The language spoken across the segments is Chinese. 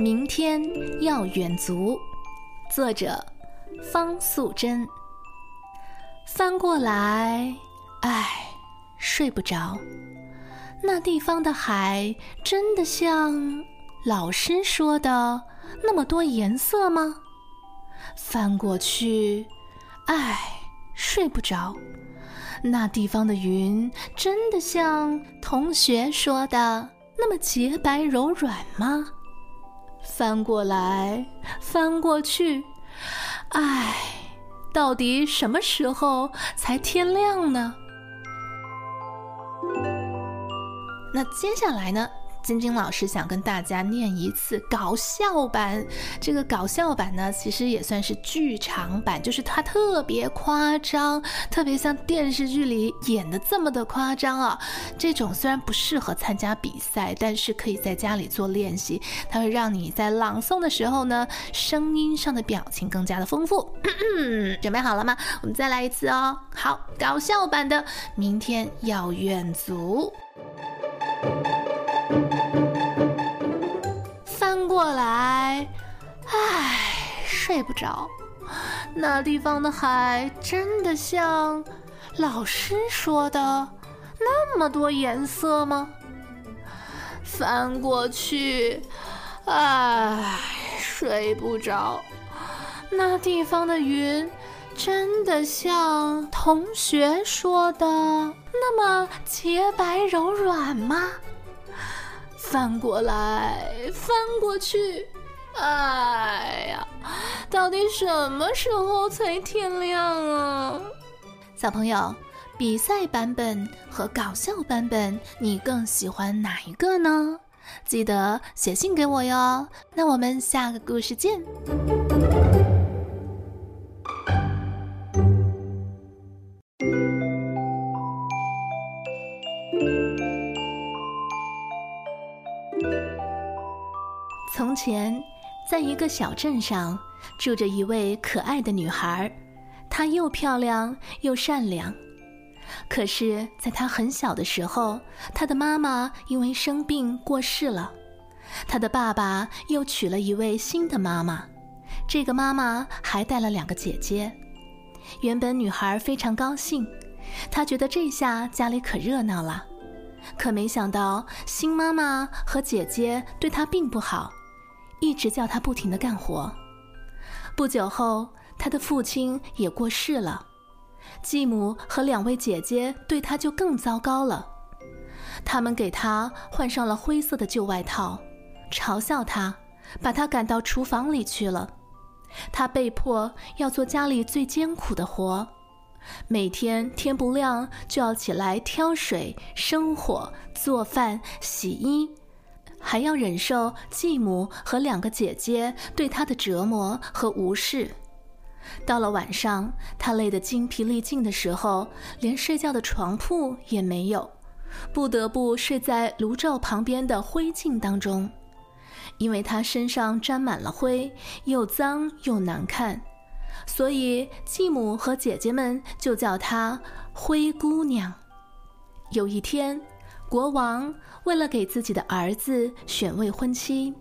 明天要远足，作者方素珍。翻过来，唉，睡不着。那地方的海真的像老师说的那么多颜色吗？翻过去，唉，睡不着。那地方的云真的像同学说的那么洁白柔软吗？翻过来，翻过去，唉，到底什么时候才天亮呢？那接下来呢？晶晶老师想跟大家念一次搞笑版。这个搞笑版呢，其实也算是剧场版，就是它特别夸张，特别像电视剧里演的这么的夸张啊。这种虽然不适合参加比赛，但是可以在家里做练习，它会让你在朗诵的时候呢，声音上的表情更加的丰富。准备好了吗？我们再来一次哦。好，搞笑版的，明天要远足。睡不着。那地方的海真的像老师说的那么多颜色吗？翻过去，唉，睡不着。那地方的云真的像同学说的那么洁白柔软吗？翻过来，翻过去，哎呀，到底什么时候才天亮啊？小朋友，比赛版本和搞笑版本，你更喜欢哪一个呢？记得写信给我哟。那我们下个故事见。从前，在一个小镇上，住着一位可爱的女孩，她又漂亮又善良。可是，在她很小的时候，她的妈妈因为生病过世了，她的爸爸又娶了一位新的妈妈，这个妈妈还带了两个姐姐。原本女孩非常高兴，她觉得这下家里可热闹了。可没想到，新妈妈和姐姐对她并不好。一直叫他不停的干活。不久后，他的父亲也过世了，继母和两位姐姐对他就更糟糕了。他们给他换上了灰色的旧外套，嘲笑他，把他赶到厨房里去了。他被迫要做家里最艰苦的活，每天天不亮就要起来挑水、生火、做饭、洗衣。还要忍受继母和两个姐姐对他的折磨和无视。到了晚上，他累得精疲力尽的时候，连睡觉的床铺也没有，不得不睡在炉灶旁边的灰烬当中，因为他身上沾满了灰，又脏又难看，所以继母和姐姐们就叫她灰姑娘。有一天。国王为了给自己的儿子选未婚妻，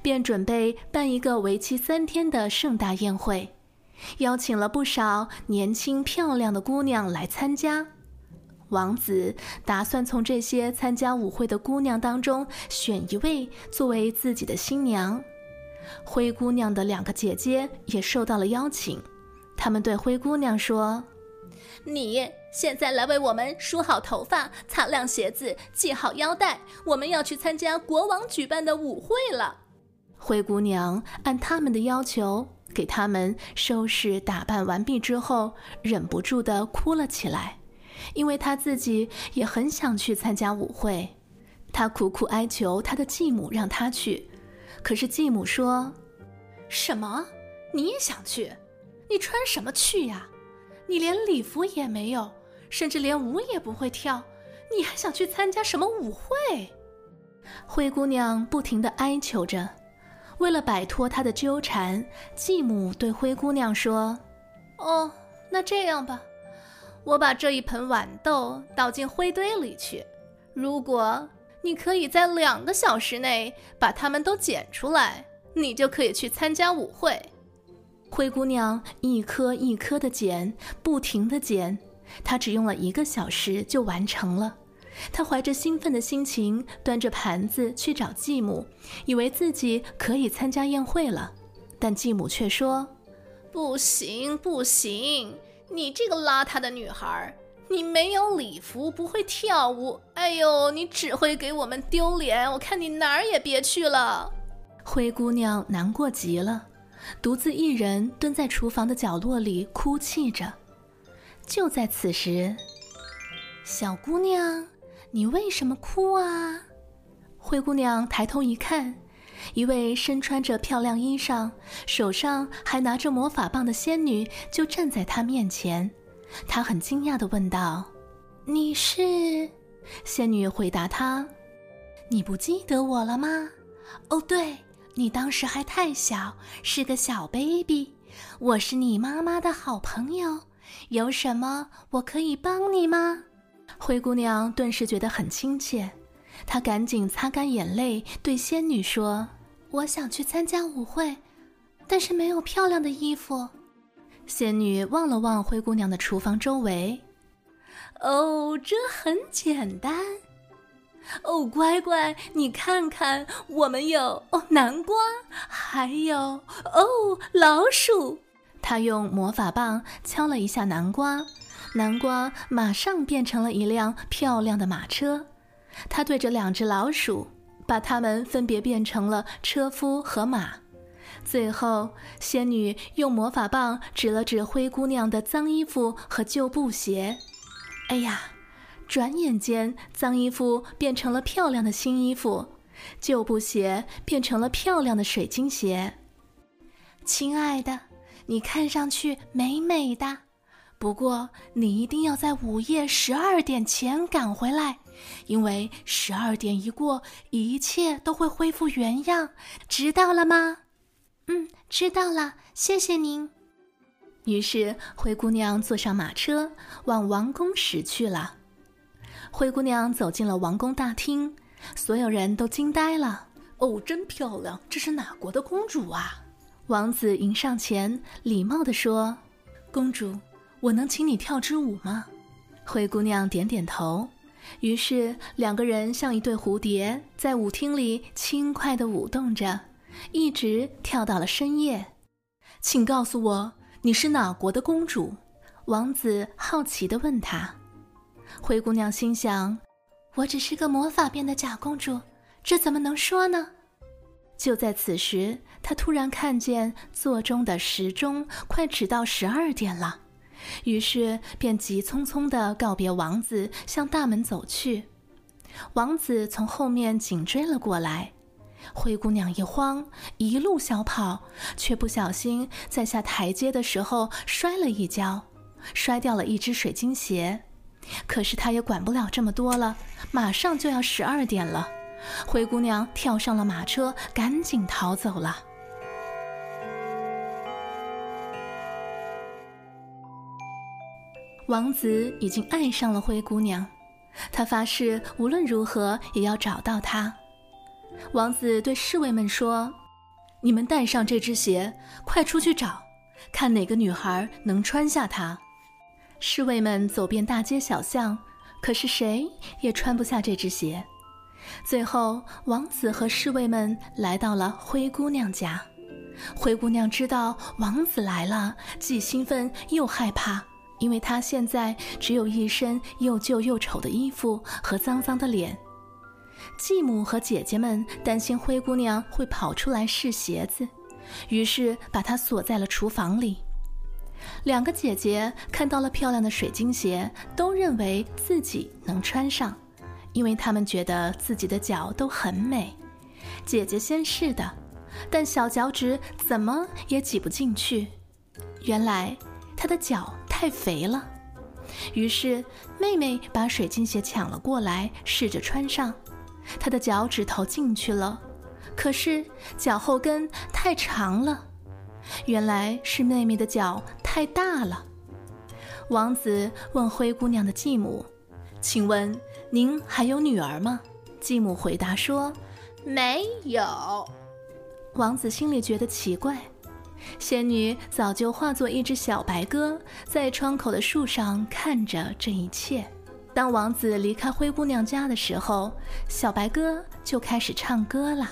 便准备办一个为期三天的盛大宴会，邀请了不少年轻漂亮的姑娘来参加。王子打算从这些参加舞会的姑娘当中选一位作为自己的新娘。灰姑娘的两个姐姐也受到了邀请，他们对灰姑娘说：“你。”现在来为我们梳好头发、擦亮鞋子、系好腰带，我们要去参加国王举办的舞会了。灰姑娘按他们的要求给他们收拾打扮完毕之后，忍不住的哭了起来，因为她自己也很想去参加舞会。她苦苦哀求她的继母让她去，可是继母说：“什么？你也想去？你穿什么去呀？你连礼服也没有。”甚至连舞也不会跳，你还想去参加什么舞会？灰姑娘不停地哀求着。为了摆脱她的纠缠，继母对灰姑娘说：“哦，那这样吧，我把这一盆豌豆倒进灰堆里去。如果你可以在两个小时内把它们都捡出来，你就可以去参加舞会。灰姑娘一颗一颗的捡，不停的捡，她只用了一个小时就完成了。她怀着兴奋的心情，端着盘子去找继母，以为自己可以参加宴会了。但继母却说：“不行，不行，你这个邋遢的女孩，你没有礼服，不会跳舞，哎呦，你只会给我们丢脸，我看你哪儿也别去了。”灰姑娘难过极了。独自一人蹲在厨房的角落里哭泣着。就在此时，小姑娘，你为什么哭啊？灰姑娘抬头一看，一位身穿着漂亮衣裳、手上还拿着魔法棒的仙女就站在她面前。她很惊讶地问道：“你是？”仙女回答她：“你不记得我了吗？哦，对。”你当时还太小，是个小 baby。我是你妈妈的好朋友，有什么我可以帮你吗？灰姑娘顿时觉得很亲切，她赶紧擦干眼泪，对仙女说：“我想去参加舞会，但是没有漂亮的衣服。”仙女望了望灰姑娘的厨房周围，“哦，这很简单。”哦，乖乖，你看看，我们有哦南瓜，还有哦老鼠。他用魔法棒敲了一下南瓜，南瓜马上变成了一辆漂亮的马车。他对着两只老鼠，把它们分别变成了车夫和马。最后，仙女用魔法棒指了指灰姑娘的脏衣服和旧布鞋。哎呀！转眼间，脏衣服变成了漂亮的新衣服，旧布鞋变成了漂亮的水晶鞋。亲爱的，你看上去美美的，不过你一定要在午夜十二点前赶回来，因为十二点一过，一切都会恢复原样，知道了吗？嗯，知道了，谢谢您。于是，灰姑娘坐上马车，往王宫驶去了。灰姑娘走进了王宫大厅，所有人都惊呆了。哦，真漂亮！这是哪国的公主啊？王子迎上前，礼貌地说：“公主，我能请你跳支舞吗？”灰姑娘点点头。于是两个人像一对蝴蝶，在舞厅里轻快地舞动着，一直跳到了深夜。请告诉我，你是哪国的公主？王子好奇地问她。灰姑娘心想：“我只是个魔法变的假公主，这怎么能说呢？”就在此时，她突然看见座钟的时钟快指到十二点了，于是便急匆匆地告别王子，向大门走去。王子从后面紧追了过来，灰姑娘一慌，一路小跑，却不小心在下台阶的时候摔了一跤，摔掉了一只水晶鞋。可是他也管不了这么多了，马上就要十二点了。灰姑娘跳上了马车，赶紧逃走了。王子已经爱上了灰姑娘，他发誓无论如何也要找到她。王子对侍卫们说：“你们带上这只鞋，快出去找，看哪个女孩能穿下它。”侍卫们走遍大街小巷，可是谁也穿不下这只鞋。最后，王子和侍卫们来到了灰姑娘家。灰姑娘知道王子来了，既兴奋又害怕，因为她现在只有一身又旧又丑的衣服和脏脏的脸。继母和姐姐们担心灰姑娘会跑出来试鞋子，于是把她锁在了厨房里。两个姐姐看到了漂亮的水晶鞋，都认为自己能穿上，因为她们觉得自己的脚都很美。姐姐先试的，但小脚趾怎么也挤不进去。原来她的脚太肥了。于是妹妹把水晶鞋抢了过来，试着穿上。她的脚趾头进去了，可是脚后跟太长了。原来是妹妹的脚太大了。王子问灰姑娘的继母：“请问您还有女儿吗？”继母回答说：“没有。”王子心里觉得奇怪。仙女早就化作一只小白鸽，在窗口的树上看着这一切。当王子离开灰姑娘家的时候，小白鸽就开始唱歌了：“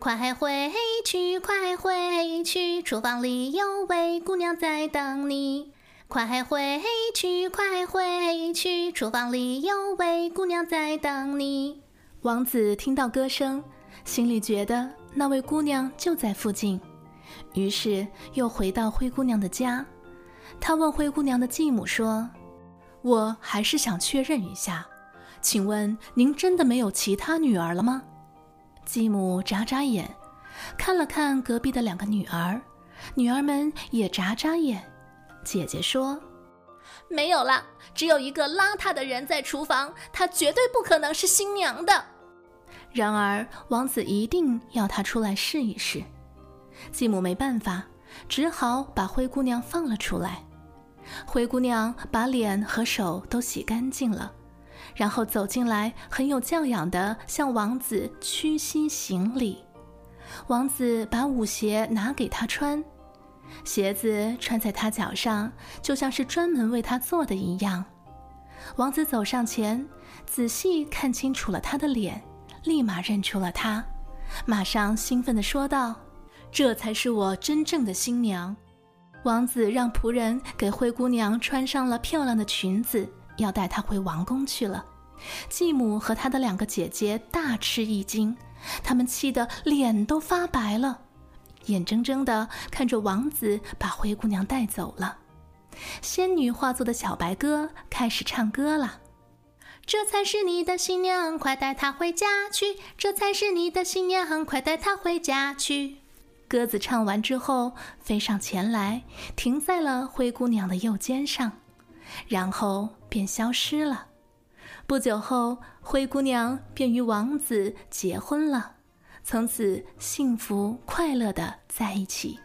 快回去，快回去，厨房里有位姑娘在等你。快回去，快回去，厨房里有位姑娘在等你。”王子听到歌声，心里觉得那位姑娘就在附近。于是又回到灰姑娘的家，他问灰姑娘的继母说：“我还是想确认一下，请问您真的没有其他女儿了吗？”继母眨眨眼，看了看隔壁的两个女儿，女儿们也眨眨眼。姐姐说：“没有了，只有一个邋遢的人在厨房，她绝对不可能是新娘的。”然而王子一定要她出来试一试。继母没办法，只好把灰姑娘放了出来。灰姑娘把脸和手都洗干净了，然后走进来，很有教养地向王子屈膝行礼。王子把舞鞋拿给她穿，鞋子穿在她脚上，就像是专门为她做的一样。王子走上前，仔细看清楚了她的脸，立马认出了她，马上兴奋地说道。这才是我真正的新娘。王子让仆人给灰姑娘穿上了漂亮的裙子，要带她回王宫去了。继母和她的两个姐姐大吃一惊，他们气得脸都发白了，眼睁睁地看着王子把灰姑娘带走了。仙女化作的小白鸽开始唱歌了：“这才是你的新娘，快带她回家去！这才是你的新娘，快带她回家去！”鸽子唱完之后，飞上前来，停在了灰姑娘的右肩上，然后便消失了。不久后，灰姑娘便与王子结婚了，从此幸福快乐的在一起。